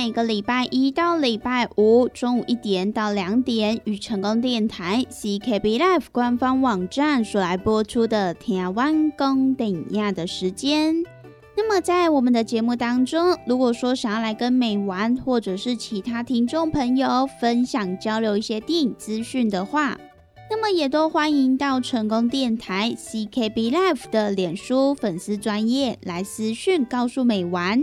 每个礼拜一到礼拜五中午一点到两点，与成功电台 CKB Life 官方网站所来播出的台湾公等亚的时间。那么在我们的节目当中，如果说想要来跟美玩或者是其他听众朋友分享交流一些电影资讯的话，那么也都欢迎到成功电台 CKB Life 的脸书粉丝专业来私讯告诉美玩。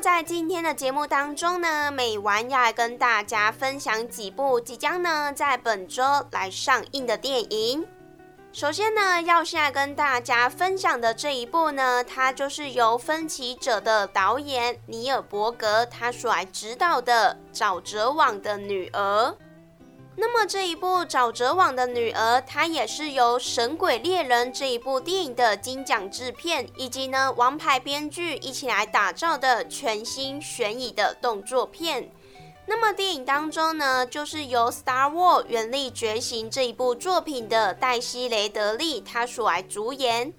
在今天的节目当中呢，美完要来跟大家分享几部即将呢在本周来上映的电影。首先呢，要先来跟大家分享的这一部呢，它就是由《分歧者》的导演尼尔伯格他所来指导的《沼泽网的女儿》。那么这一部《沼泽网的女儿》，它也是由《神鬼猎人》这一部电影的金奖制片，以及呢王牌编剧一起来打造的全新悬疑的动作片。那么电影当中呢，就是由《Star Wars：原力觉醒》这一部作品的黛西·雷德利他所来主演。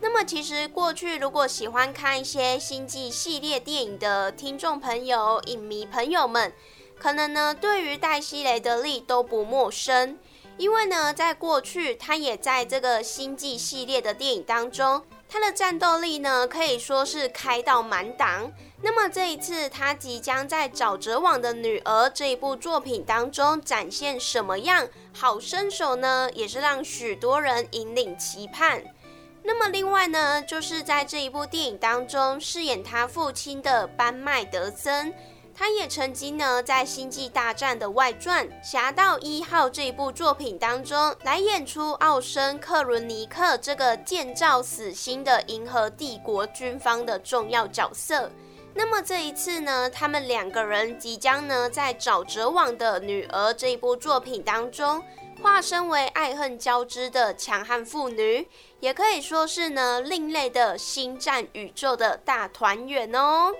那么其实过去如果喜欢看一些星际系列电影的听众朋友、影迷朋友们。可能呢，对于黛西·雷德利都不陌生，因为呢，在过去他也在这个星际系列的电影当中，他的战斗力呢可以说是开到满档。那么这一次，他即将在《沼泽网的女儿》这一部作品当中展现什么样好身手呢？也是让许多人引领期盼。那么另外呢，就是在这一部电影当中饰演他父亲的班麦德森。他也曾经呢，在《星际大战》的外传《侠盗一号》这一部作品当中，来演出奥森·克伦尼克这个建造死星的银河帝国军方的重要角色。那么这一次呢，他们两个人即将呢，在《沼泽网的女儿》这一部作品当中，化身为爱恨交织的强悍妇女，也可以说是呢，另类的星战宇宙的大团圆哦。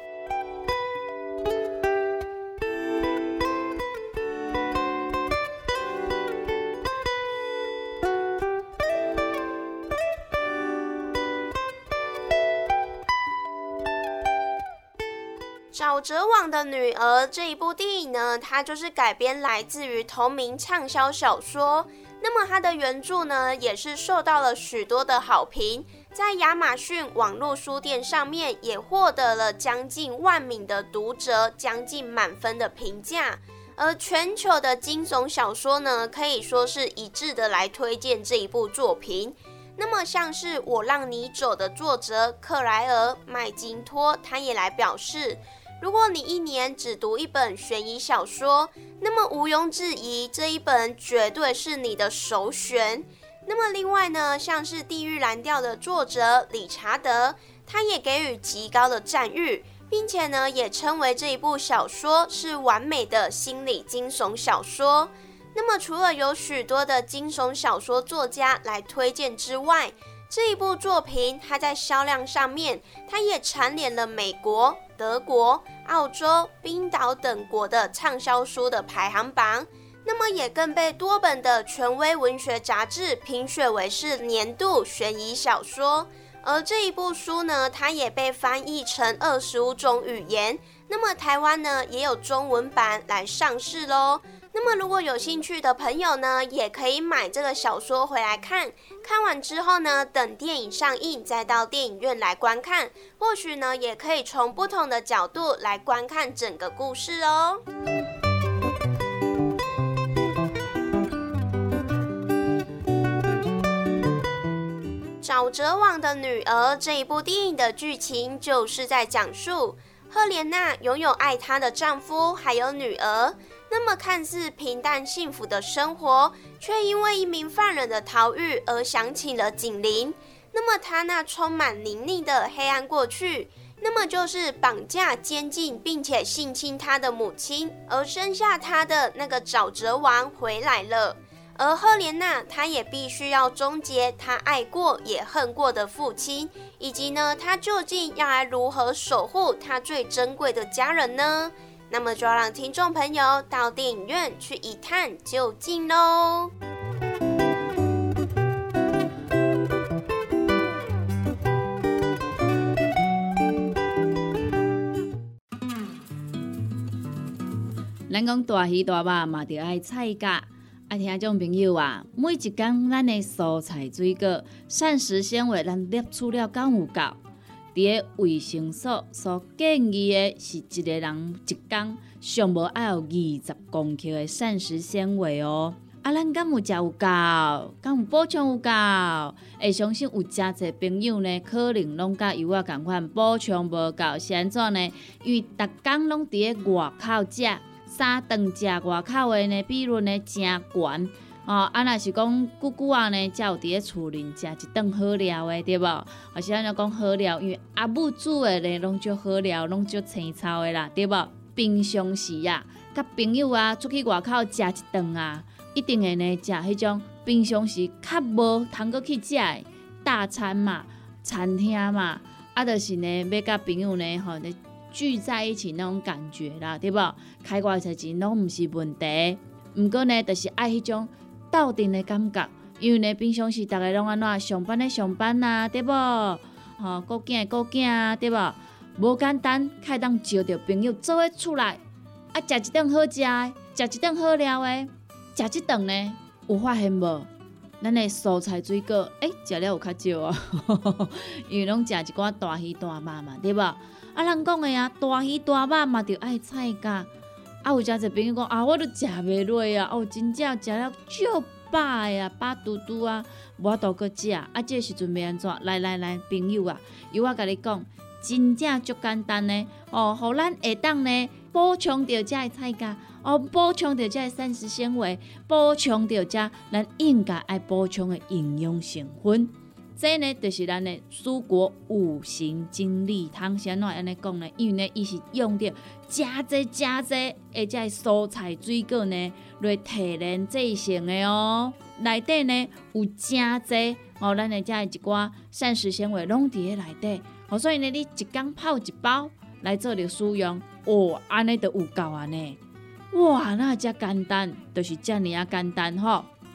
沼泽网的女儿这一部电影呢，它就是改编来自于同名畅销小说。那么它的原著呢，也是受到了许多的好评，在亚马逊网络书店上面也获得了将近万名的读者，将近满分的评价。而全球的惊悚小说呢，可以说是一致的来推荐这一部作品。那么像是我让你走的作者克莱尔麦金托，他也来表示。如果你一年只读一本悬疑小说，那么毋庸置疑，这一本绝对是你的首选。那么另外呢，像是《地狱蓝调》的作者理查德，他也给予极高的赞誉，并且呢，也称为这一部小说是完美的心理惊悚小说。那么除了有许多的惊悚小说作家来推荐之外，这一部作品它在销量上面，它也蝉联了美国。德国、澳洲、冰岛等国的畅销书的排行榜。那么也更被多本的权威文学杂志评选为是年度悬疑小说。而这一部书呢，它也被翻译成二十五种语言。那么台湾呢，也有中文版来上市喽。那么如果有兴趣的朋友呢，也可以买这个小说回来看。看完之后呢，等电影上映再到电影院来观看，或许呢，也可以从不同的角度来观看整个故事哦。沼泽王的女儿这一部电影的剧情就是在讲述赫莲娜拥有爱她的丈夫还有女儿，那么看似平淡幸福的生活，却因为一名犯人的逃狱而响起了警铃。那么他那充满灵力的黑暗过去，那么就是绑架、监禁并且性侵他的母亲，而生下他的那个沼泽王回来了。而赫莲娜，她也必须要终结她爱过也恨过的父亲，以及呢，她究竟要来如何守护她最珍贵的家人呢？那么就要让听众朋友到电影院去一探究竟喽。咱讲大鱼大肉嘛，着爱菜价。啊，听众朋友啊，每一工咱的蔬菜水果、膳食纤维，咱摄取了够有够？伫个卫生所所建议的是一个人一工上无爱有二十公克的膳食纤维哦。啊，咱敢有食有够？敢有补充有够？会相信有诚侪朋友呢，可能拢甲有我共款补充无够，是安怎呢？因为逐工拢伫个外口食。三顿食外口的呢，比率呢真悬哦。啊，若是讲久久啊呢，才有伫咧厝里食一顿好料的，对无？而是安尼讲好料，因为阿母煮的呢，拢足好料，拢足青草的啦，对无？平常时啊，甲朋友啊出去外口食一顿啊，一定会呢食迄种平常时较无通过去食的大餐嘛，餐厅嘛，啊，就是呢要甲朋友呢吼。聚在一起那种感觉啦，对不？开外才钱拢毋是问题，毋过呢，就是爱迄种斗阵的感觉。因为呢，平常时逐个拢安怎上班的上班呐，对不？吼，顾囝的顾囝啊，对不？无简单，开当招着朋友做伙出来，啊，食一顿好食的，食一顿好料的，食一顿呢，有发现无？咱的蔬菜水果，诶，食了有较少啊，因为拢食一寡大鱼大肉嘛，对不？啊，人讲的啊，大鱼大肉嘛，着爱菜价。啊，有诚侪朋友讲啊，我都食袂落啊，哦，真正食了足饱呀，饱嘟嘟啊，无度搁食。啊，这时阵要安怎？来来来，朋友啊，由我甲你讲，真正足简单呢。哦，互咱下当呢补充着遮的菜价，哦，补充着遮的膳食纤维，补充着遮咱应该爱补充的营养成分。这呢，就是咱的蔬果五行精力汤，先怎安尼讲呢？因为呢，伊是用着加济加济，而且蔬菜水果呢来提炼制成的哦。内底呢有加济哦，咱的遮一寡膳食纤维拢伫咧内底。哦，所以呢，你一缸泡一包来做着使用，哦，安尼就有够安尼。哇，那遮简单，就是遮尔啊简单吼。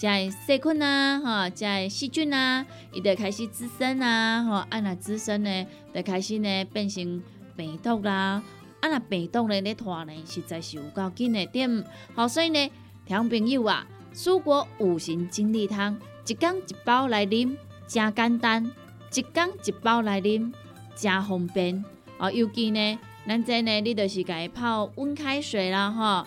在细菌啊，哈，在细菌啊，伊就开始滋生啊，吼，啊那滋生呢，就开始呢变成病毒啦，啊那病毒呢咧拖呢，实在是有够紧的点，好，所以呢，听朋友啊，蔬果五行精力汤，一缸一包来啉，真简单，一缸一包来啉，真方便，哦，尤其呢，咱这呢，你就是家泡温开水啦，吼，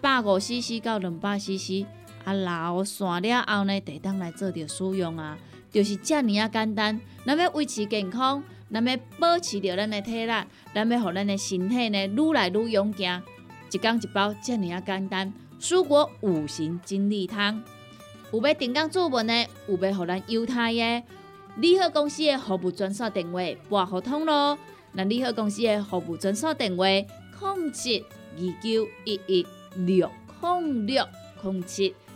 百五 CC 到两百 CC。啊，老散了后呢，得当来做着使用啊，就是遮尔啊简单。咱要维持健康，咱要保持着咱的体力，咱要互咱的身体呢愈来愈勇健。一缸一包，遮尔啊简单。蔬果五行精力汤，有要订购做文的，有要互咱犹太的，利好公司的服务专线电话拨互通咯。那利好公司的服务专线电话：零七二九一一六控六零七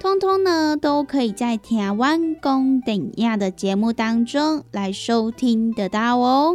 通通呢，都可以在台湾公等亚的节目当中来收听得到哦。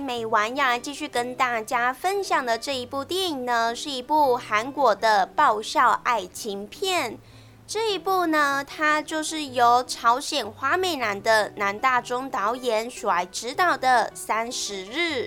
美完要来继续跟大家分享的这一部电影呢，是一部韩国的爆笑爱情片。这一部呢，它就是由朝鲜花美男的南大中导演所来指导的《三十日》。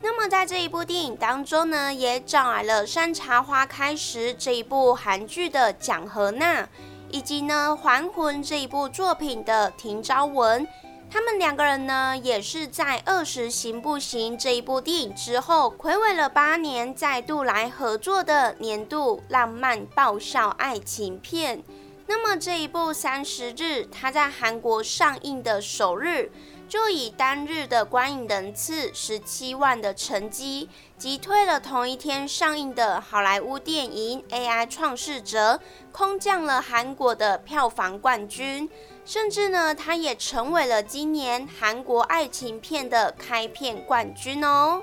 那么，在这一部电影当中呢，也找来了《山茶花开时》这一部韩剧的蒋和娜，以及呢《还魂》这一部作品的廷昭文。他们两个人呢，也是在《二十行不行》这一部电影之后，暌违了八年，再度来合作的年度浪漫爆笑爱情片。那么这一部《三十日》，它在韩国上映的首日。就以单日的观影人次十七万的成绩，击退了同一天上映的好莱坞电影《AI 创世者》，空降了韩国的票房冠军。甚至呢，它也成为了今年韩国爱情片的开片冠军哦。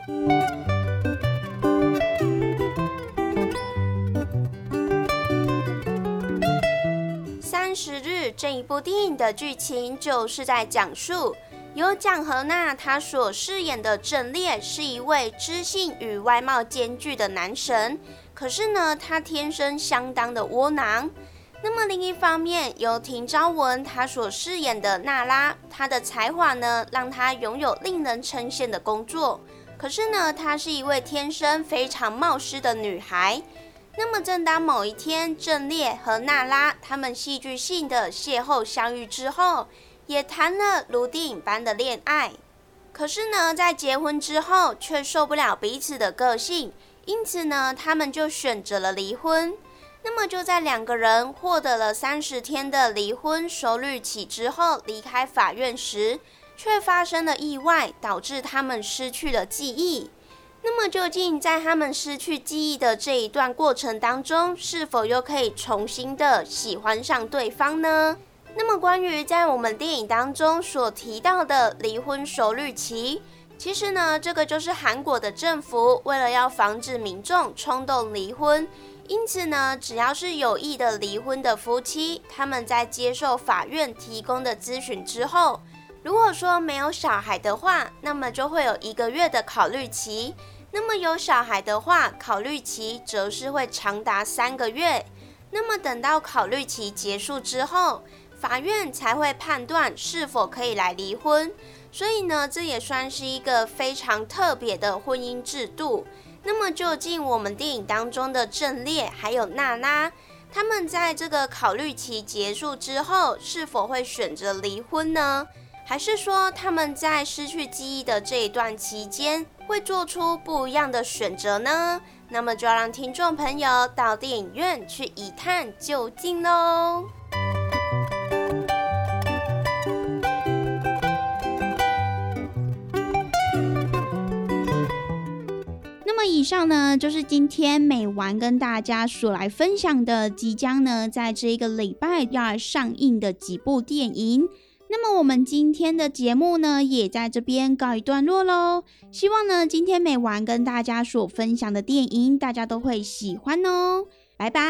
三十日这一部电影的剧情就是在讲述。由蒋和娜她所饰演的郑烈是一位知性与外貌兼具的男神，可是呢，他天生相当的窝囊。那么另一方面，由廷昭文他所饰演的娜拉，她的才华呢，让她拥有令人称羡的工作。可是呢，她是一位天生非常冒失的女孩。那么正当某一天，郑烈和娜拉他们戏剧性的邂逅相遇之后。也谈了如电影般的恋爱，可是呢，在结婚之后却受不了彼此的个性，因此呢，他们就选择了离婚。那么就在两个人获得了三十天的离婚收日起之后，离开法院时，却发生了意外，导致他们失去了记忆。那么究竟在他们失去记忆的这一段过程当中，是否又可以重新的喜欢上对方呢？那么，关于在我们电影当中所提到的离婚熟日期，其实呢，这个就是韩国的政府为了要防止民众冲动离婚，因此呢，只要是有意的离婚的夫妻，他们在接受法院提供的咨询之后，如果说没有小孩的话，那么就会有一个月的考虑期；那么有小孩的话，考虑期则是会长达三个月。那么等到考虑期结束之后，法院才会判断是否可以来离婚。所以呢，这也算是一个非常特别的婚姻制度。那么究竟我们电影当中的郑烈还有娜娜，他们在这个考虑期结束之后，是否会选择离婚呢？还是说他们在失去记忆的这一段期间，会做出不一样的选择呢？那么就要让听众朋友到电影院去一探究竟喽。么以上呢，就是今天美完跟大家所来分享的，即将呢在这一个礼拜要上映的几部电影。那么我们今天的节目呢，也在这边告一段落喽。希望呢，今天美完跟大家所分享的电影，大家都会喜欢哦。拜拜。